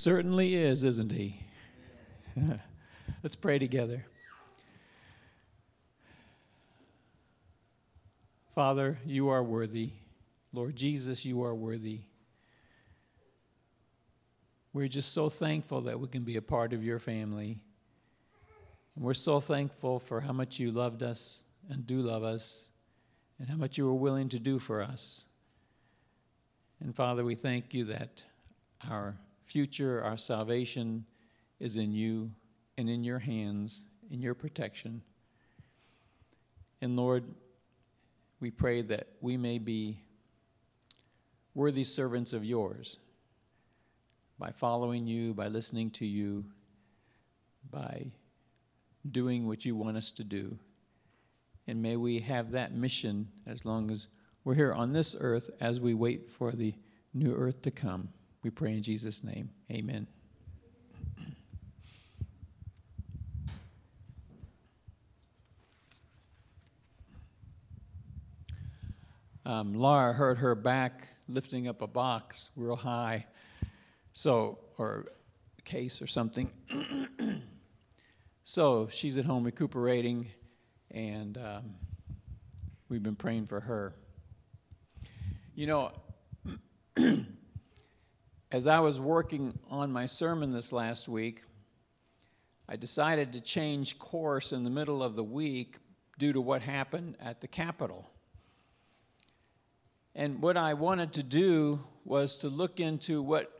Certainly is, isn't he? Let's pray together. Father, you are worthy. Lord Jesus, you are worthy. We're just so thankful that we can be a part of your family. And we're so thankful for how much you loved us and do love us and how much you were willing to do for us. And Father, we thank you that our future, our salvation is in you and in your hands, in your protection. And Lord, we pray that we may be worthy servants of yours by following you, by listening to you, by doing what you want us to do. And may we have that mission as long as we're here on this earth as we wait for the new earth to come. We pray in Jesus' name. Amen. Um, Laura hurt her back lifting up a box real high, so or a case or something. so she's at home recuperating, and um, we've been praying for her. You know, as I was working on my sermon this last week, I decided to change course in the middle of the week due to what happened at the Capitol. And what I wanted to do was to look into what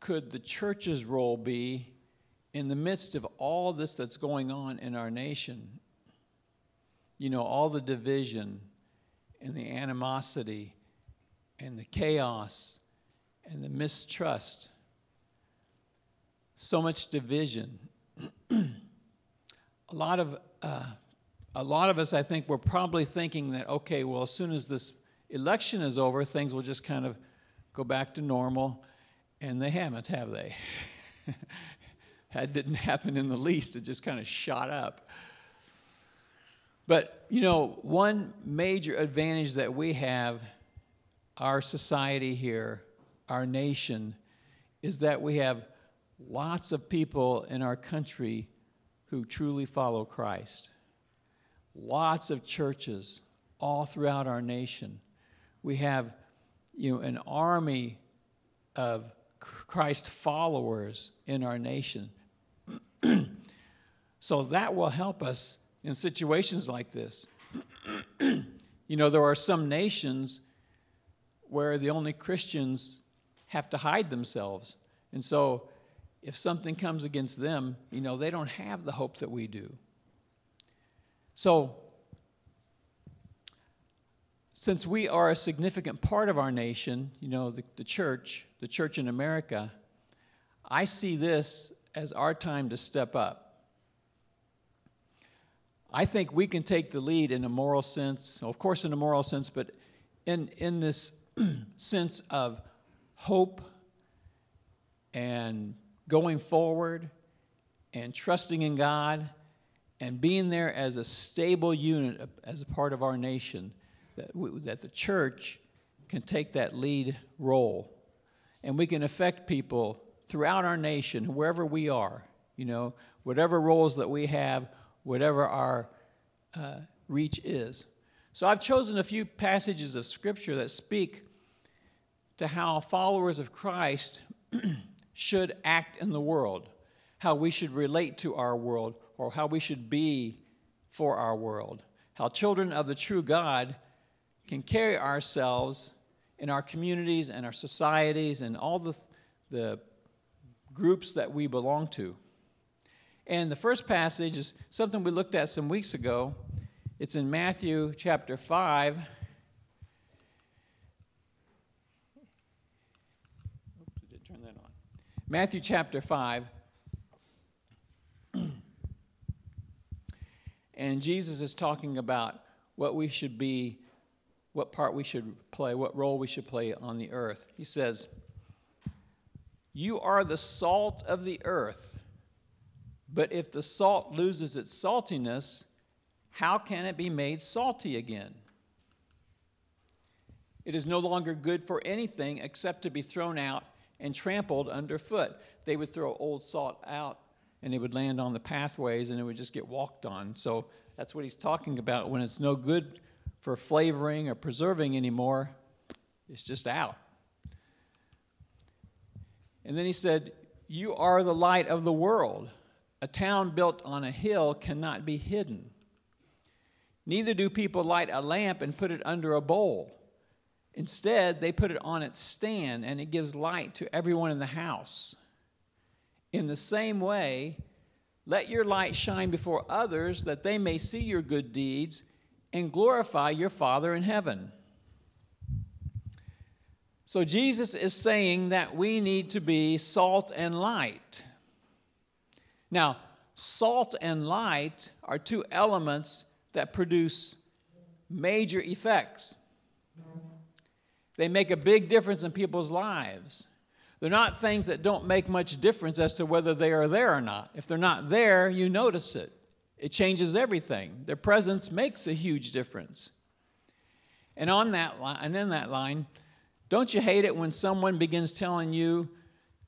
could the church's role be in the midst of all this that's going on in our nation. You know, all the division and the animosity and the chaos and the mistrust. So much division. a lot of uh, a lot of us, I think, were probably thinking that okay, well, as soon as this election is over, things will just kind of go back to normal, and they haven't, have they? that didn't happen in the least. It just kind of shot up. But you know, one major advantage that we have, our society here, our nation is that we have lots of people in our country who truly follow Christ. Lots of churches all throughout our nation. We have you know, an army of Christ followers in our nation. so that will help us in situations like this. you know, there are some nations where the only Christians have to hide themselves. And so if something comes against them, you know, they don't have the hope that we do. So, since we are a significant part of our nation, you know, the, the church, the church in America, I see this as our time to step up. I think we can take the lead in a moral sense, of course, in a moral sense, but in, in this sense of hope and going forward and trusting in God and being there as a stable unit, as a part of our nation, that, we, that the church can take that lead role. And we can affect people throughout our nation, wherever we are, you know, whatever roles that we have, whatever our uh, reach is. So I've chosen a few passages of Scripture that speak to how followers of Christ should act in the world, how we should relate to our world, or how we should be for our world, how children of the true God can carry ourselves in our communities and our societies and all the, the groups that we belong to. And the first passage is something we looked at some weeks ago. It's in Matthew chapter 5 Matthew chapter 5. and Jesus is talking about what we should be, what part we should play, what role we should play on the earth. He says, You are the salt of the earth, but if the salt loses its saltiness, how can it be made salty again? It is no longer good for anything except to be thrown out and trampled underfoot. They would throw old salt out and it would land on the pathways and it would just get walked on. So that's what he's talking about. When it's no good for flavoring or preserving anymore, it's just out. And then he said, You are the light of the world. A town built on a hill cannot be hidden. Neither do people light a lamp and put it under a bowl. Instead, they put it on its stand and it gives light to everyone in the house. In the same way, let your light shine before others that they may see your good deeds and glorify your Father in heaven. So, Jesus is saying that we need to be salt and light. Now, salt and light are two elements that produce major effects. They make a big difference in people's lives. They're not things that don't make much difference as to whether they are there or not. If they're not there, you notice it. It changes everything. Their presence makes a huge difference. And on that line, and in that line, don't you hate it when someone begins telling you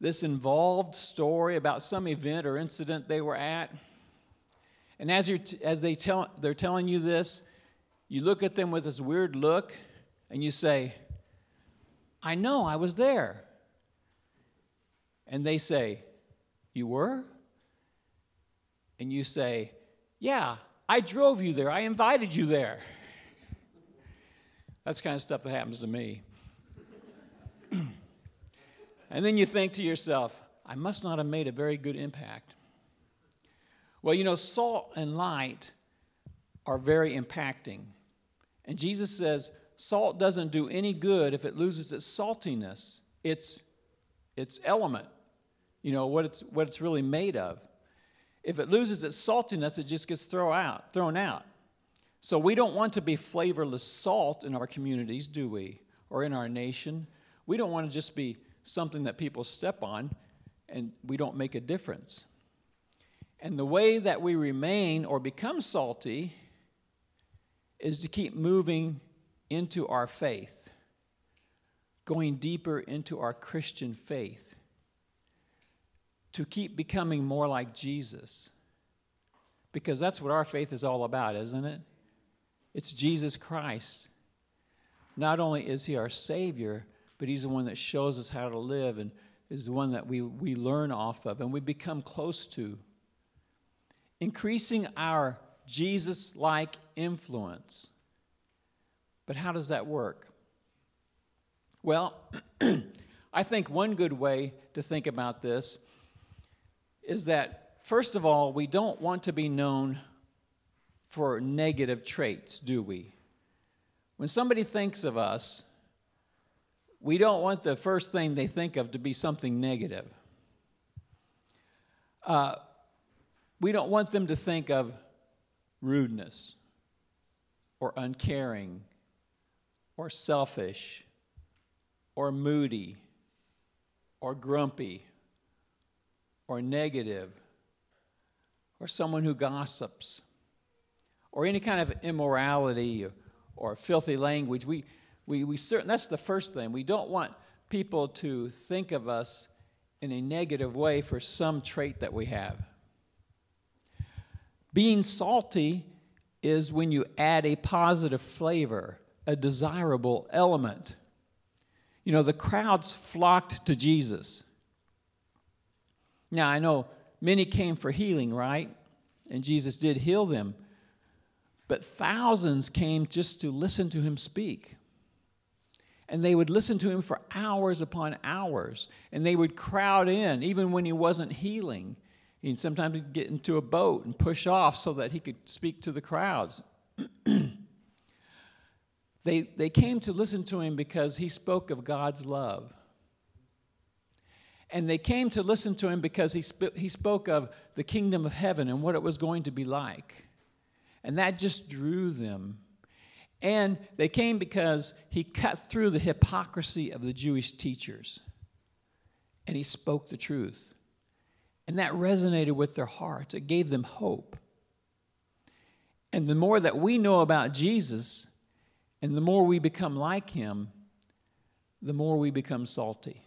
this involved story about some event or incident they were at? And as, you're t- as they tell, they're telling you this, you look at them with this weird look and you say, I know, I was there and they say, You were? And you say, Yeah, I drove you there. I invited you there. That's the kind of stuff that happens to me. and then you think to yourself, I must not have made a very good impact. Well, you know, salt and light are very impacting. And Jesus says, salt doesn't do any good if it loses its saltiness, its, its element you know, what it's, what it's really made of. If it loses its saltiness, it just gets thrown out, thrown out. So we don't want to be flavorless salt in our communities, do we? Or in our nation. We don't want to just be something that people step on and we don't make a difference. And the way that we remain or become salty is to keep moving into our faith, going deeper into our Christian faith to keep becoming more like Jesus. Because that's what our faith is all about, isn't it? It's Jesus Christ. Not only is He our Savior, but He's the one that shows us how to live and is the one that we, we learn off of and we become close to. Increasing our Jesus like influence. But how does that work? Well, I think one good way to think about this is that, first of all, we don't want to be known for negative traits, do we? When somebody thinks of us, we don't want the first thing they think of to be something negative. Uh, we don't want them to think of rudeness or uncaring or selfish or moody or grumpy or negative or someone who gossips or any kind of immorality or, filthy language. We, we, we certain, that's the first thing. We don't want people to think of us in a negative way for some trait that we have. Being salty is when you add a positive flavor, a desirable element. You know, the crowds flocked to Jesus. Now, I know many came for healing, right? And Jesus did heal them. But thousands came just to listen to him speak. And they would listen to him for hours upon hours. And they would crowd in, even when he wasn't healing. And sometimes he'd get into a boat and push off so that he could speak to the crowds. they, they came to listen to him because he spoke of God's love. And they came to listen to him because he, sp- he spoke of the kingdom of heaven and what it was going to be like. And that just drew them. And they came because he cut through the hypocrisy of the Jewish teachers and he spoke the truth. And that resonated with their hearts, it gave them hope. And the more that we know about Jesus and the more we become like him, the more we become salty.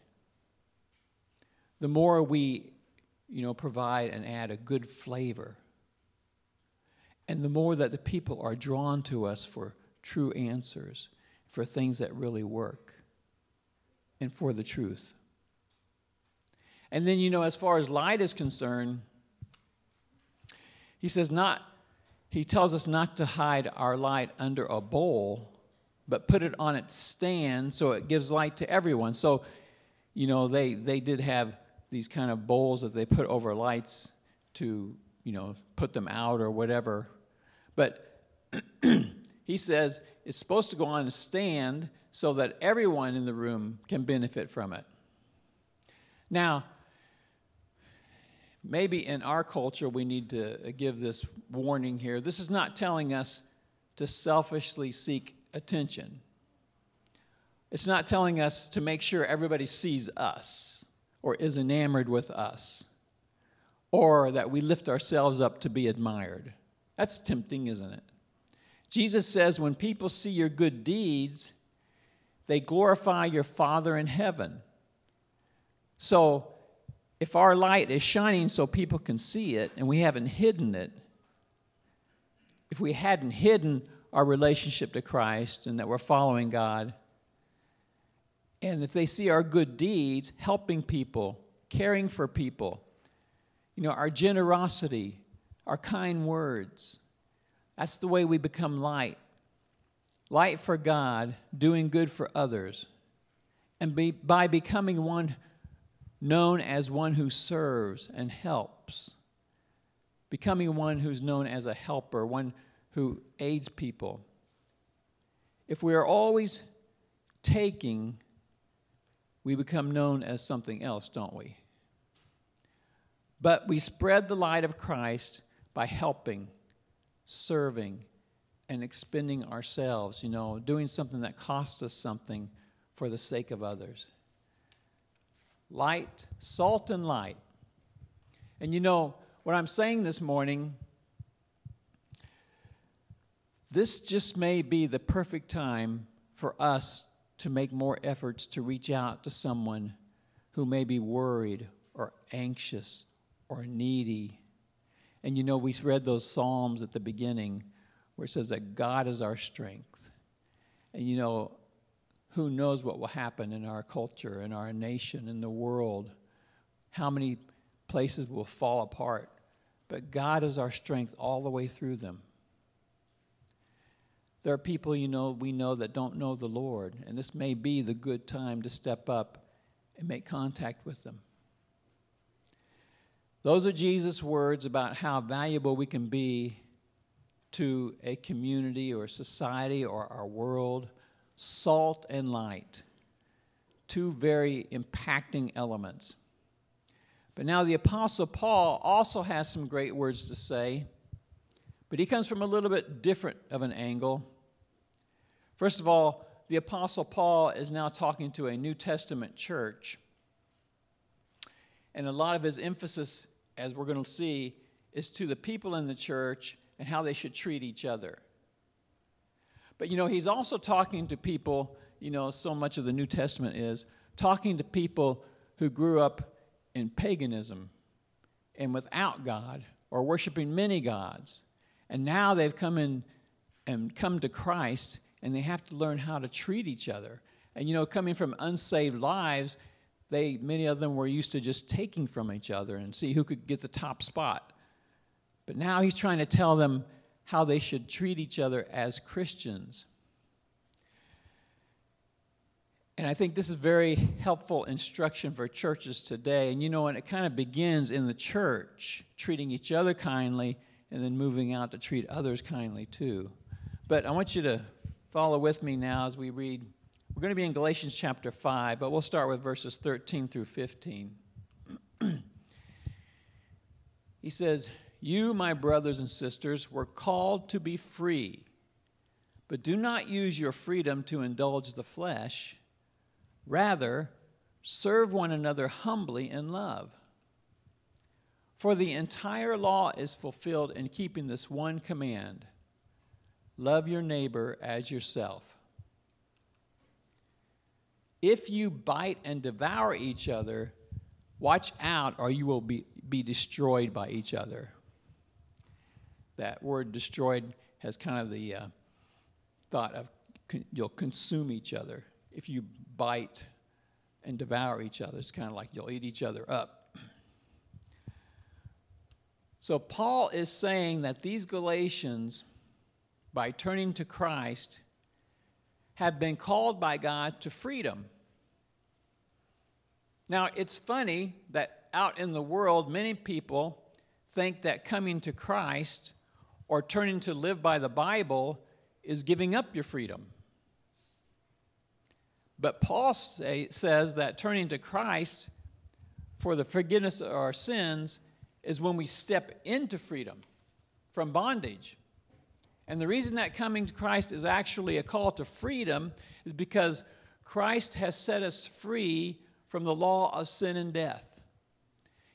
the more we, you know, provide and add a good flavor. And the more that the people are drawn to us for true answers, for things that really work, and for the truth. And then, you know, as far as light is concerned, he says, not, he tells us not to hide our light under a bowl, but put it on its stand so it gives light to everyone. So, you know, they, they did have these kind of bowls that they put over lights to, you know, put them out or whatever. But he says it's supposed to go on a stand so that everyone in the room can benefit from it. Now, maybe in our culture we need to give this warning here. This is not telling us to selfishly seek attention. It's not telling us to make sure everybody sees us or is enamored with us or that we lift ourselves up to be admired. That's tempting, isn't it? Jesus says when people see your good deeds, they glorify your Father in heaven. So, if our light is shining so people can see it and we haven't hidden it, if we hadn't hidden our relationship to Christ and that we're following God, and if they see our good deeds, helping people, caring for people, you know, our generosity, our kind words, that's the way we become light. Light for God, doing good for others. And be, by becoming one known as one who serves and helps, becoming one who's known as a helper, one who aids people. If we are always taking, we become known as something else, don't we? But we spread the light of Christ by helping, serving, and expending ourselves, you know, doing something that costs us something for the sake of others. Light, salt, and light. And you know, what I'm saying this morning this just may be the perfect time for us to make more efforts to reach out to someone who may be worried or anxious or needy. And you know, we read those Psalms at the beginning where it says that God is our strength. And you know, who knows what will happen in our culture, in our nation, in the world? How many places will fall apart? But God is our strength all the way through them. There are people, you know, we know that don't know the Lord, and this may be the good time to step up and make contact with them. Those are Jesus' words about how valuable we can be to a community or society or our world. Salt and light, two very impacting elements. But now the Apostle Paul also has some great words to say, but he comes from a little bit different of an angle. First of all, the Apostle Paul is now talking to a New Testament church. And a lot of his emphasis, as we're going to see, is to the people in the church and how they should treat each other. But you know, he's also talking to people, you know, so much of the New Testament is talking to people who grew up in paganism and without God or worshiping many gods. And now they've come in and come to Christ and they have to learn how to treat each other. And you know, coming from unsaved lives, they many of them were used to just taking from each other and see who could get the top spot. But now he's trying to tell them how they should treat each other as Christians. And I think this is very helpful instruction for churches today. And you know, and it kind of begins in the church, treating each other kindly, and then moving out to treat others kindly too. But I want you to Follow with me now as we read. We're going to be in Galatians chapter 5, but we'll start with verses 13 through 15. he says, You, my brothers and sisters, were called to be free, but do not use your freedom to indulge the flesh. Rather, serve one another humbly in love. For the entire law is fulfilled in keeping this one command Love your neighbor as yourself. If you bite and devour each other, Watch out, or you will be, be destroyed by each other. That word destroyed has kind of the uh, thought of con- you'll consume each other. If you bite and devour each other, it's kind of like you'll eat each other up. So, Paul is saying that these Galatians, by turning to Christ, have been called by God to freedom. Now, it's funny that out in the world, many people think that coming to Christ or turning to live by the Bible is giving up your freedom. But Paul say, says that turning to Christ for the forgiveness of our sins is when we step into freedom from bondage. And the reason that coming to Christ is actually a call to freedom is because Christ has set us free from the law of sin and death.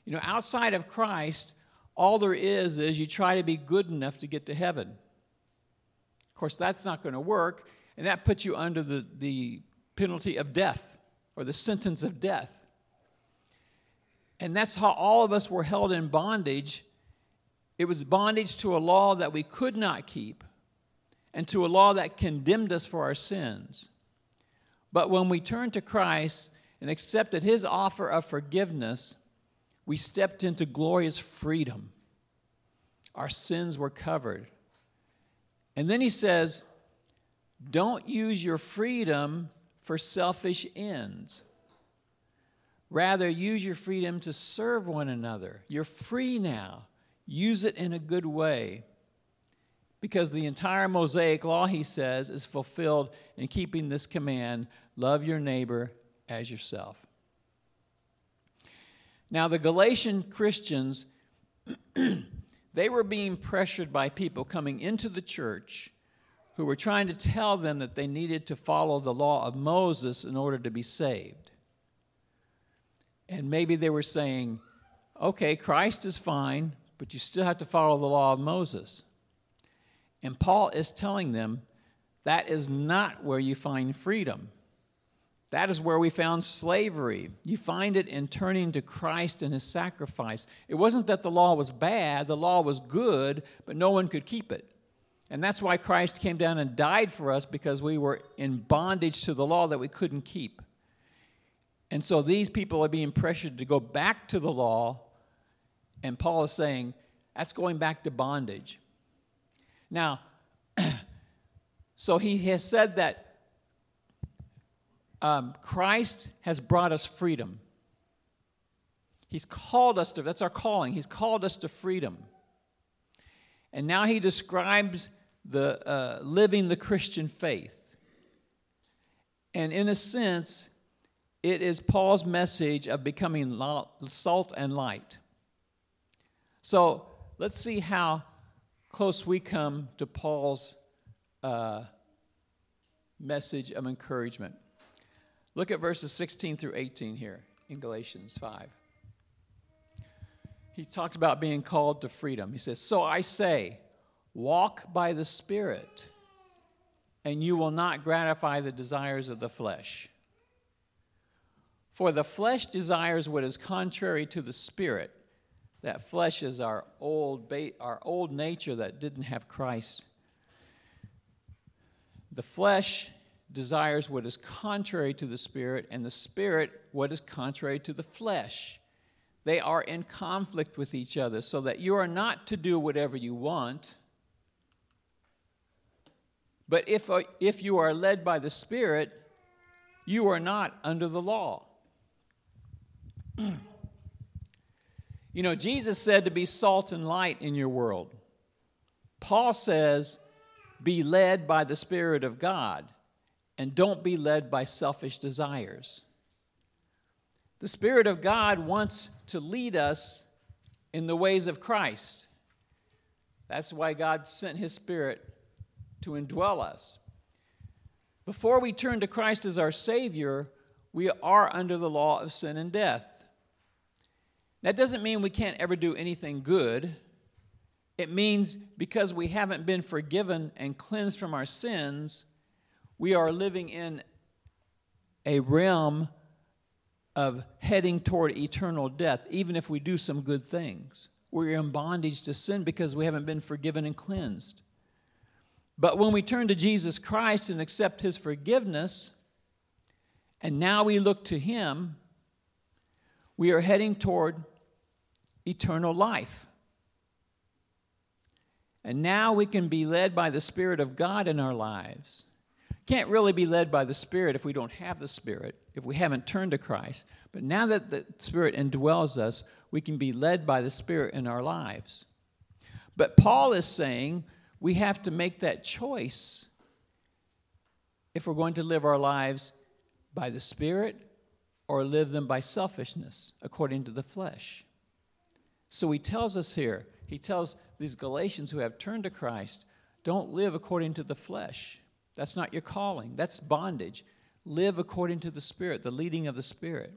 You know, outside of Christ, all there is is you try to be good enough to get to heaven. Of course, that's not going to work, and that puts you under the, the penalty of death or the sentence of death. And that's how all of us were held in bondage. It was bondage to a law that we could not keep and to a law that condemned us for our sins. But when we turned to Christ and accepted his offer of forgiveness, we stepped into glorious freedom. Our sins were covered. And then he says, Don't use your freedom for selfish ends. Rather, use your freedom to serve one another. You're free now. Use it in a good way. Because the entire Mosaic law, he says, is fulfilled in keeping this command love your neighbor as yourself. Now, the Galatian Christians, they were being pressured by people coming into the church who were trying to tell them that they needed to follow the law of Moses in order to be saved. And maybe they were saying, okay, Christ is fine, but you still have to follow the law of Moses. And Paul is telling them that is not where you find freedom. That is where we found slavery. You find it in turning to Christ and his sacrifice. It wasn't that the law was bad, the law was good, but no one could keep it. And that's why Christ came down and died for us because we were in bondage to the law that we couldn't keep. And so these people are being pressured to go back to the law. And Paul is saying that's going back to bondage. Now, so he has said that um, Christ has brought us freedom. He's called us to, that's our calling. He's called us to freedom. And now he describes the uh, living the Christian faith. And in a sense, it is Paul's message of becoming salt and light. So let's see how close we come to Paul's uh, message of encouragement. Look at verses 16 through 18 here in Galatians 5. He talked about being called to freedom. He says, So I say, Walk by the Spirit, and you will not gratify the desires of the flesh. For the flesh desires what is contrary to the Spirit. That flesh is our old, our old nature that didn't have Christ. The flesh desires what is contrary to the Spirit, and the Spirit what is contrary to the flesh. They are in conflict with each other, so that you are not to do whatever you want but if, uh, if you are led by the Spirit, you are not under the law. you know, Jesus said to be salt and light in your world. Paul says, be led by the Spirit of God and don't be led by selfish desires. The Spirit of God wants to lead us in the ways of Christ. That's why God sent His Spirit to indwell us. Before we turn to Christ as our Savior, we are under the law of sin and death. That doesn't mean we can't ever do anything good. It means because we haven't been forgiven and cleansed from our sins, we are living in a realm of heading toward eternal death, even if we do some good things. We're in bondage to sin because we haven't been forgiven and cleansed. But when we turn to Jesus Christ and accept his forgiveness, and now we look to him, we are heading toward eternal life. And now we can be led by the Spirit of God in our lives. Can't really be led by the Spirit if we don't have the Spirit, if we haven't turned to Christ. But now that the Spirit indwells us, we can be led by the Spirit in our lives. But Paul is saying we have to make that choice if we're going to live our lives by the Spirit or live them by selfishness, according to the flesh. So he tells us here, he tells these Galatians who have turned to Christ, don't live according to the flesh. That's not your calling, that's bondage. Live according to the Spirit, the leading of the Spirit.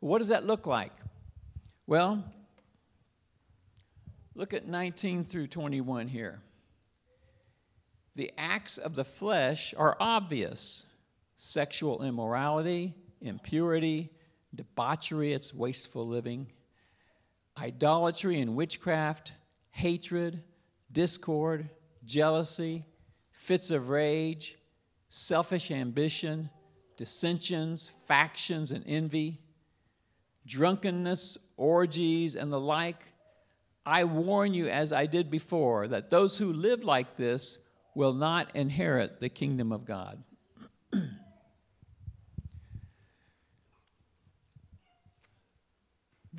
What does that look like? Well, look at 19 through 21 here. The acts of the flesh are obvious sexual immorality, impurity, debauchery, it's wasteful living idolatry and witchcraft, hatred, discord, jealousy, fits of rage, selfish ambition, dissensions, factions, and envy, drunkenness, orgies, and the like. I warn you, as I did before, that those who live like this will not inherit the kingdom of God.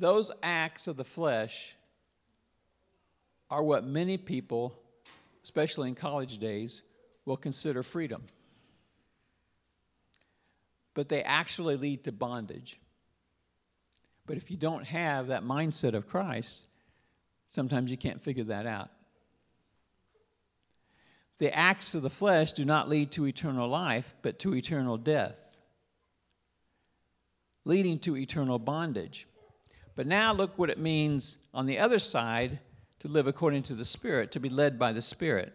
Those acts of the flesh are what many people, especially in college days, will consider freedom. But they actually lead to bondage. But if you don't have that mindset of Christ, sometimes you can't figure that out. The acts of the flesh do not lead to eternal life, but to eternal death, leading to eternal bondage. But now look what it means on the other side to live according to the Spirit, to be led by the Spirit.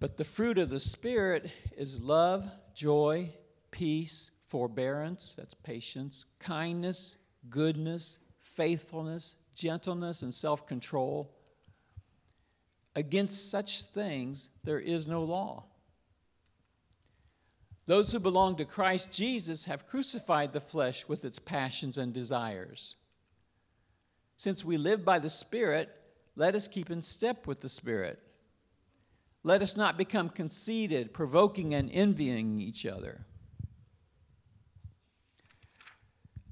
But the fruit of the Spirit is love, joy, peace, forbearance, that's patience, kindness, goodness, faithfulness, gentleness, and self control. Against such things there is no law. Those who belong to Christ Jesus have crucified the flesh with its passions and desires. Since we live by the Spirit, let us keep in step with the Spirit. Let us not become conceited, provoking and envying each other.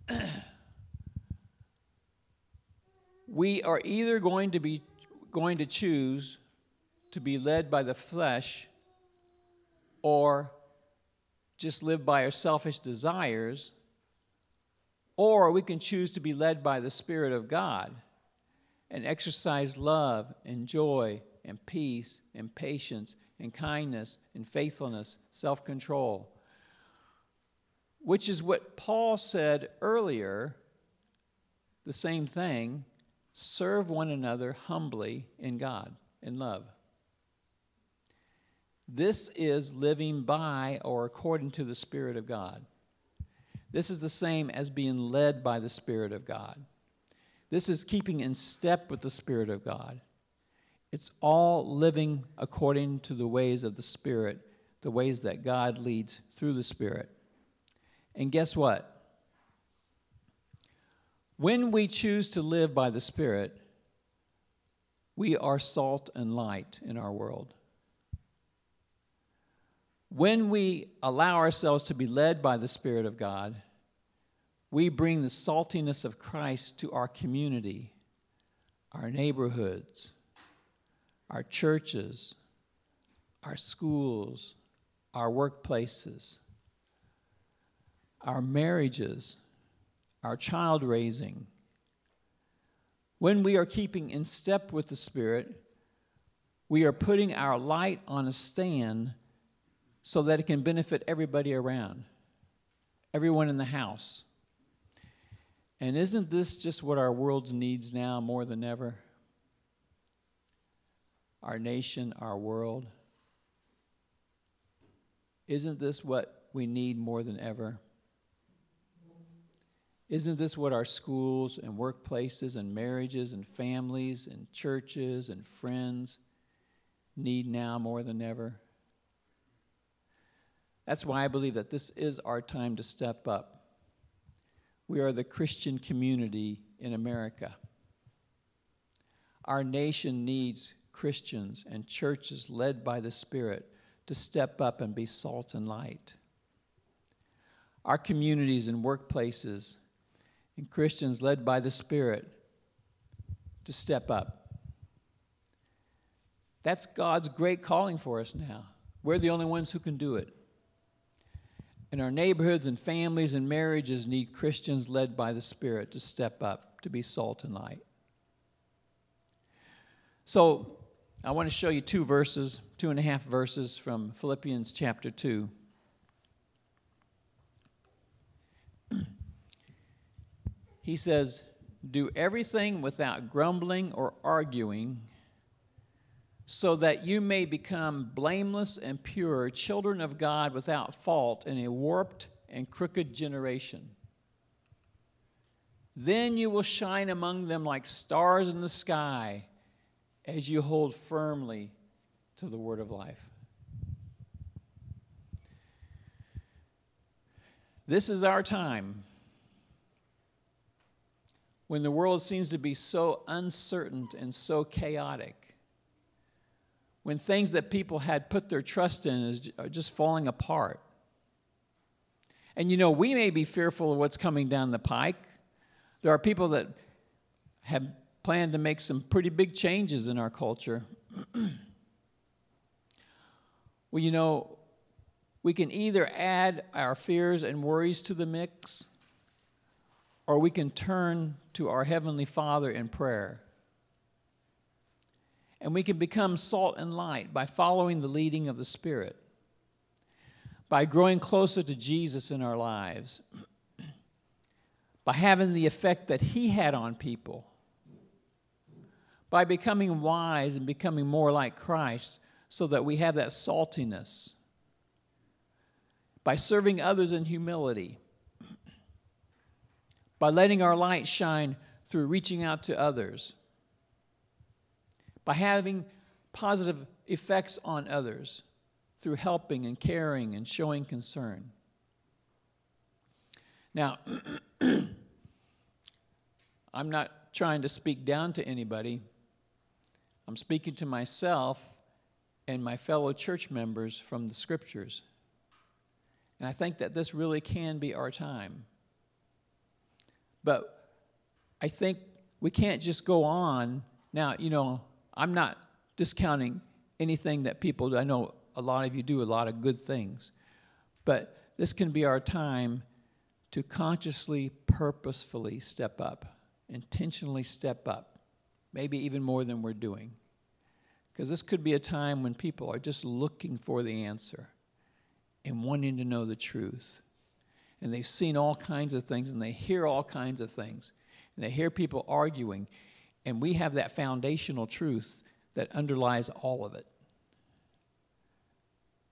we are either going to be going to choose to be led by the flesh or just live by our selfish desires, or we can choose to be led by the Spirit of God and exercise love and joy and peace and patience and kindness and faithfulness, self control, which is what Paul said earlier the same thing serve one another humbly in God, in love. This is living by or according to the Spirit of God. This is the same as being led by the Spirit of God. This is keeping in step with the Spirit of God. It's all living according to the ways of the Spirit, the ways that God leads through the Spirit. And guess what? When we choose to live by the Spirit, we are salt and light in our world. When we allow ourselves to be led by the Spirit of God, we bring the saltiness of Christ to our community, our neighborhoods, our churches, our schools, our workplaces, our marriages, our child raising. When we are keeping in step with the Spirit, we are putting our light on a stand so that it can benefit everybody around, everyone in the house. And isn't this just what our world needs now more than ever? Our nation, our world. Isn't this what we need more than ever? Isn't this what our schools and workplaces and marriages and families and churches and friends need now more than ever? That's why I believe that this is our time to step up. We are the Christian community in America. Our nation needs Christians and churches led by the Spirit to step up and be salt and light. Our communities and workplaces and Christians led by the Spirit to step up. That's God's great calling for us now. We're the only ones who can do it. And our neighborhoods and families and marriages need Christians led by the Spirit to step up, to be salt and light. So, I want to show you two verses, two and a half verses from Philippians chapter 2. he says, Do everything without grumbling or arguing, so that you may become blameless and pure, children of God without fault in a warped and crooked generation. Then you will shine among them like stars in the sky as you hold firmly to the word of life. This is our time when the world seems to be so uncertain and so chaotic, when things that people had put their trust in is, are just falling apart. And you know, we may be fearful of what's coming down the pike. There are people that have planned to make some pretty big changes in our culture. well, you know, we can either add our fears and worries to the mix or we can turn to our Heavenly Father in prayer. And we can become salt and light by following the leading of the Spirit, by growing closer to Jesus in our lives, by having the effect that He had on people, by becoming wise and becoming more like Christ so that we have that saltiness, by serving others in humility by letting our light shine through reaching out to others, by having positive effects on others through helping and caring and showing concern. Now, I'm not trying to speak down to anybody. I'm speaking to myself and my fellow church members from the scriptures. And I think that this really can be our time. But I think we can't just go on. Now, you know, I'm not discounting anything that people do. I know a lot of you do a lot of good things. But this can be our time to consciously, purposefully step up, intentionally step up, maybe even more than we're doing. Because this could be a time when people are just looking for the answer and wanting to know the truth and they've seen all kinds of things and they hear all kinds of things and they hear people arguing and we have that foundational truth that underlies all of it.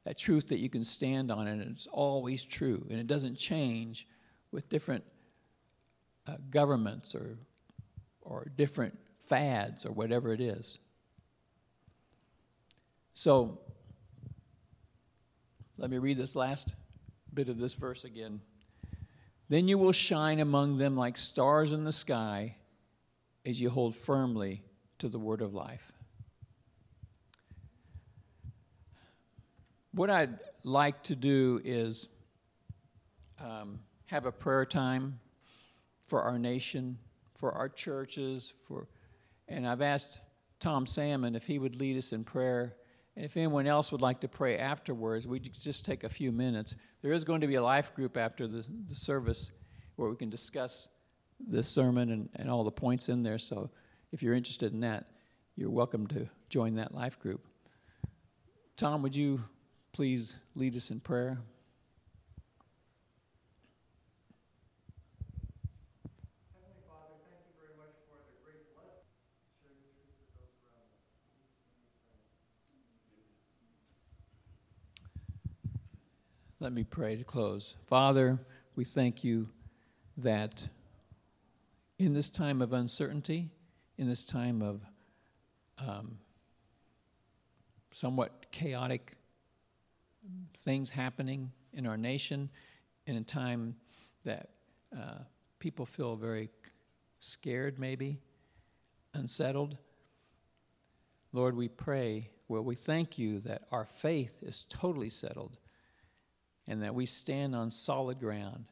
That truth that you can stand on and it's always true. And it doesn't change with different uh, governments or or different fads or whatever it is. So let me read this last bit of this verse again. Then you will shine among them like stars in the sky as you hold firmly to the word of life. What I'd like to do is um, have a prayer time for our nation, for our churches, for, and I've asked Tom Salmon if he would lead us in prayer. And if anyone else would like to pray afterwards, we just take a few minutes. There is going to be a life group after the, the service where we can discuss this sermon and, and all the points in there. So if you're interested in that, you're welcome to join that life group. Tom, would you please lead us in prayer? Let me pray to close. Father, we thank you that in this time of uncertainty, in this time of um, somewhat chaotic things happening in our nation, in a time that uh, people feel very scared, maybe, unsettled. Lord, we pray, well, we thank you that our faith is totally settled and that we stand on solid ground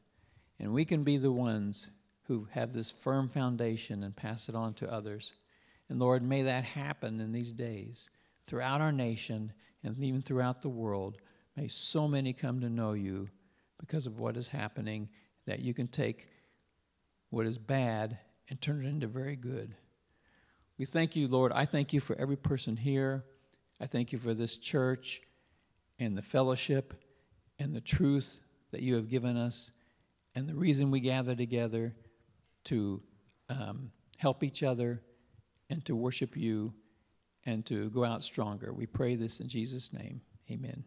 and we can be the ones who have this firm foundation and pass it on to others. And Lord, may that happen in these days throughout our nation and even throughout the world. May so many come to know you because of what is happening that you can take what is bad and turn it into very good. We thank you, Lord. I thank you for every person here. I thank you for this church and the fellowship and the truth that you have given us and the reason we gather together to um, help each other and to worship you and to go out stronger. We pray this in Jesus' name. Amen.